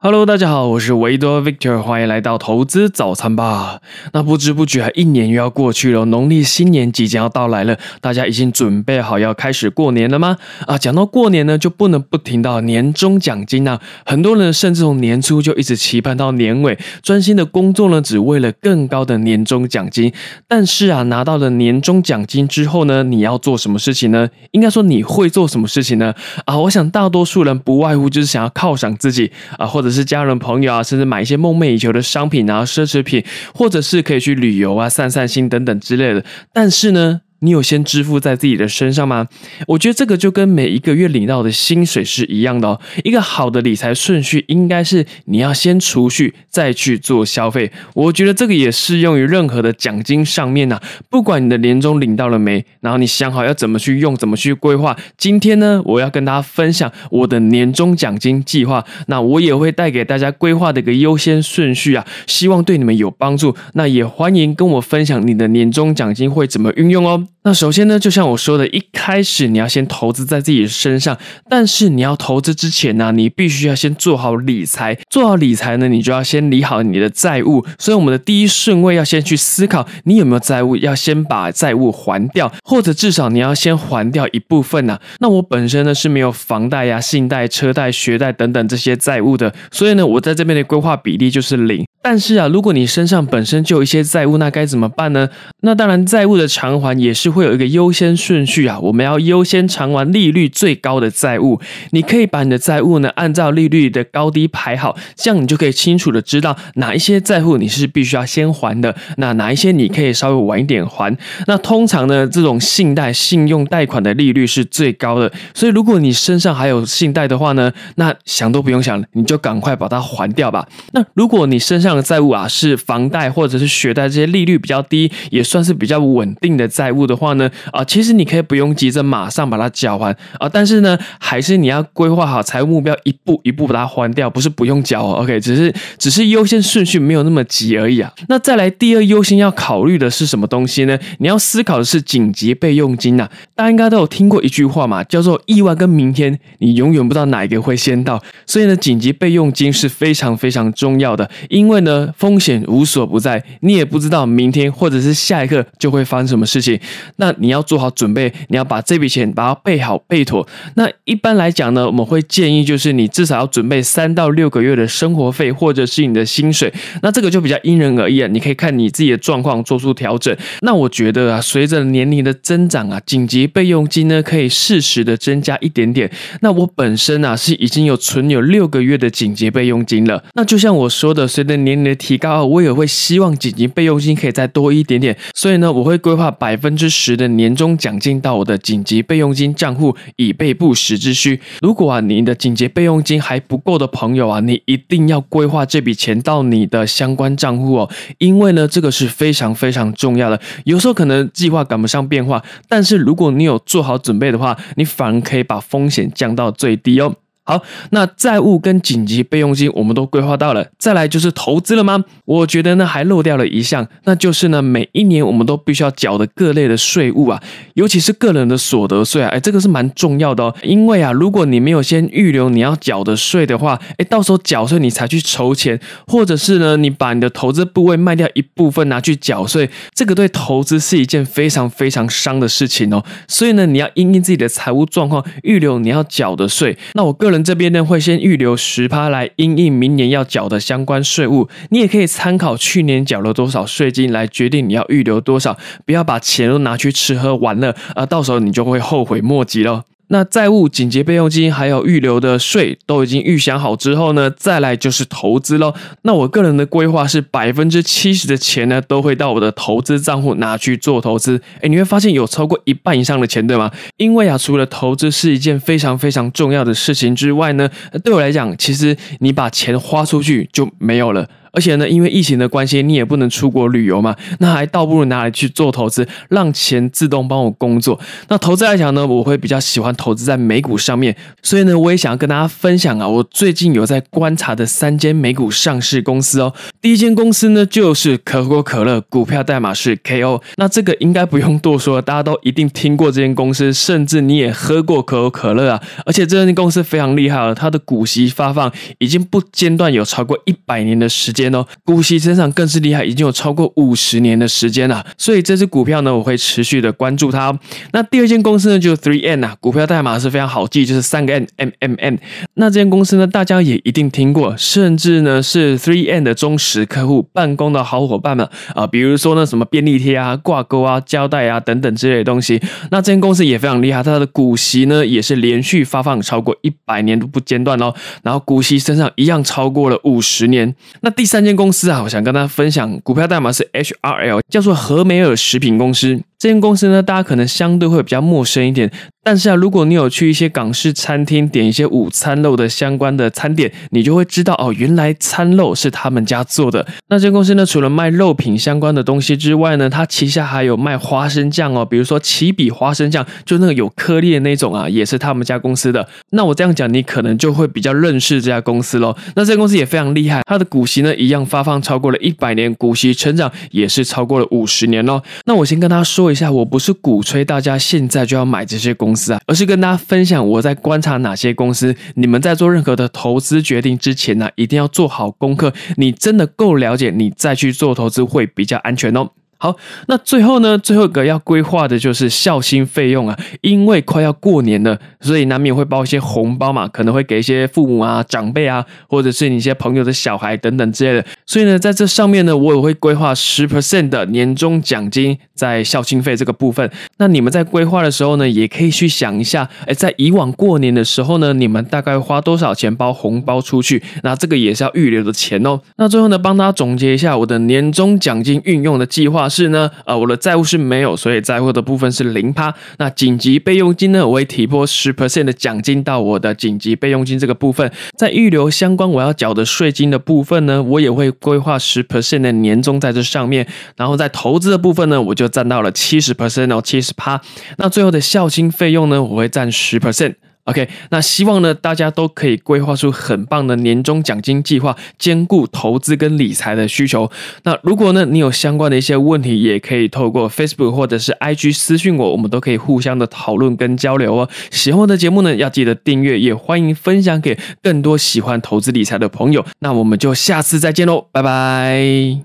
Hello，大家好，我是维多 Victor，欢迎来到投资早餐吧。那不知不觉还一年又要过去了，农历新年即将要到来了，大家已经准备好要开始过年了吗？啊，讲到过年呢，就不能不提到年终奖金啊。很多人甚至从年初就一直期盼到年尾，专心的工作呢，只为了更高的年终奖金。但是啊，拿到了年终奖金之后呢，你要做什么事情呢？应该说你会做什么事情呢？啊，我想大多数人不外乎就是想要犒赏自己啊，或者。只是家人朋友啊，甚至买一些梦寐以求的商品啊、奢侈品，或者是可以去旅游啊、散散心等等之类的。但是呢？你有先支付在自己的身上吗？我觉得这个就跟每一个月领到的薪水是一样的哦。一个好的理财顺序应该是你要先储蓄，再去做消费。我觉得这个也适用于任何的奖金上面呐。不管你的年终领到了没，然后你想好要怎么去用，怎么去规划。今天呢，我要跟大家分享我的年终奖金计划。那我也会带给大家规划的一个优先顺序啊，希望对你们有帮助。那也欢迎跟我分享你的年终奖金会怎么运用哦。那首先呢，就像我说的，一开始你要先投资在自己的身上，但是你要投资之前呢，你必须要先做好理财。做好理财呢，你就要先理好你的债务。所以我们的第一顺位要先去思考，你有没有债务，要先把债务还掉，或者至少你要先还掉一部分呢。那我本身呢是没有房贷呀、信贷、车贷、学贷等等这些债务的，所以呢，我在这边的规划比例就是零。但是啊，如果你身上本身就有一些债务，那该怎么办呢？那当然，债务的偿还也是会有一个优先顺序啊。我们要优先偿还利率最高的债务。你可以把你的债务呢按照利率的高低排好，这样你就可以清楚的知道哪一些债务你是必须要先还的，那哪一些你可以稍微晚一点还。那通常呢，这种信贷、信用贷款的利率是最高的，所以如果你身上还有信贷的话呢，那想都不用想，你就赶快把它还掉吧。那如果你身上这样的债务啊，是房贷或者是学贷这些利率比较低，也算是比较稳定的债务的话呢，啊，其实你可以不用急着马上把它缴还啊，但是呢，还是你要规划好财务目标，一步一步把它还掉，不是不用缴，OK，只是只是优先顺序没有那么急而已啊。那再来第二优先要考虑的是什么东西呢？你要思考的是紧急备用金呐。大家应该都有听过一句话嘛，叫做意外跟明天，你永远不知道哪一个会先到，所以呢，紧急备用金是非常非常重要的，因为。呢，风险无所不在，你也不知道明天或者是下一刻就会发生什么事情。那你要做好准备，你要把这笔钱把它备好备妥。那一般来讲呢，我们会建议就是你至少要准备三到六个月的生活费或者是你的薪水。那这个就比较因人而异啊，你可以看你自己的状况做出调整。那我觉得啊，随着年龄的增长啊，紧急备用金呢可以适时的增加一点点。那我本身啊是已经有存有六个月的紧急备用金了。那就像我说的，随着年龄的提高，我也会希望紧急备用金可以再多一点点，所以呢，我会规划百分之十的年终奖金到我的紧急备用金账户，以备不时之需。如果啊，你的紧急备用金还不够的朋友啊，你一定要规划这笔钱到你的相关账户哦，因为呢，这个是非常非常重要的。有时候可能计划赶不上变化，但是如果你有做好准备的话，你反而可以把风险降到最低哦。好，那债务跟紧急备用金我们都规划到了，再来就是投资了吗？我觉得呢还漏掉了一项，那就是呢每一年我们都必须要缴的各类的税务啊，尤其是个人的所得税啊，哎，这个是蛮重要的哦，因为啊，如果你没有先预留你要缴的税的话，哎，到时候缴税你才去筹钱，或者是呢你把你的投资部位卖掉一部分拿去缴税，这个对投资是一件非常非常伤的事情哦，所以呢你要因应自己的财务状况预留你要缴的税，那我个人。这边呢会先预留十趴来应应明年要缴的相关税务，你也可以参考去年缴了多少税金来决定你要预留多少，不要把钱都拿去吃喝玩乐，啊，到时候你就会后悔莫及了。那债务、紧急备用金还有预留的税都已经预想好之后呢，再来就是投资喽。那我个人的规划是百分之七十的钱呢，都会到我的投资账户拿去做投资。哎，你会发现有超过一半以上的钱，对吗？因为啊，除了投资是一件非常非常重要的事情之外呢，对我来讲，其实你把钱花出去就没有了。而且呢，因为疫情的关系，你也不能出国旅游嘛，那还倒不如拿来去做投资，让钱自动帮我工作。那投资来讲呢，我会比较喜欢投资在美股上面，所以呢，我也想要跟大家分享啊，我最近有在观察的三间美股上市公司哦。第一间公司呢，就是可口可乐，股票代码是 KO。那这个应该不用多说，大家都一定听过这间公司，甚至你也喝过可口可乐啊。而且这间公司非常厉害了，它的股息发放已经不间断有超过一百年的时间哦，股息增长更是厉害，已经有超过五十年的时间了。所以这只股票呢，我会持续的关注它。那第二间公司呢，就是 Three N 啊，股票代码是非常好记，就是三个 N M M N。那这间公司呢，大家也一定听过，甚至呢是 Three N 的忠实客户，办公的好伙伴们啊，比如说呢什么便利贴啊、挂钩啊、胶带啊等等之类的东西。那这间公司也非常厉害，它的股息呢也是连续发放超过一百年都不间断哦，然后股息身上一样超过了五十年。那第三间公司啊，我想跟大家分享，股票代码是 H R L，叫做和美尔食品公司。这间公司呢，大家可能相对会比较陌生一点。但是啊，如果你有去一些港式餐厅点一些午餐肉的相关的餐点，你就会知道哦，原来餐肉是他们家做的。那这间公司呢，除了卖肉品相关的东西之外呢，它旗下还有卖花生酱哦，比如说起笔花生酱，就那个有颗粒的那种啊，也是他们家公司的。那我这样讲，你可能就会比较认识这家公司喽。那这家公司也非常厉害，它的股息呢一样发放超过了一百年，股息成长也是超过了五十年喽。那我先跟他说一下，我不是鼓吹大家现在就要买这些公司啊，而是跟大家分享我在观察哪些公司。你们在做任何的投资决定之前呢，一定要做好功课。你真的够了解，你再去做投资会比较安全哦。好，那最后呢，最后一个要规划的就是孝心费用啊，因为快要过年了，所以难免会包一些红包嘛，可能会给一些父母啊、长辈啊，或者是你一些朋友的小孩等等之类的。所以呢，在这上面呢，我也会规划十 percent 的年终奖金在孝心费这个部分。那你们在规划的时候呢，也可以去想一下，哎，在以往过年的时候呢，你们大概花多少钱包红包出去？那这个也是要预留的钱哦。那最后呢，帮大家总结一下我的年终奖金运用的计划。是呢，呃，我的债务是没有，所以债务的部分是零趴。那紧急备用金呢，我会提拨十 percent 的奖金到我的紧急备用金这个部分。在预留相关我要缴的税金的部分呢，我也会规划十 percent 的年终在这上面。然后在投资的部分呢，我就占到了七十 percent 哦，七十趴。那最后的孝心费用呢，我会占十 percent。OK，那希望呢，大家都可以规划出很棒的年终奖金计划，兼顾投资跟理财的需求。那如果呢，你有相关的一些问题，也可以透过 Facebook 或者是 IG 私讯我，我们都可以互相的讨论跟交流哦。喜欢我的节目呢，要记得订阅，也欢迎分享给更多喜欢投资理财的朋友。那我们就下次再见喽，拜拜。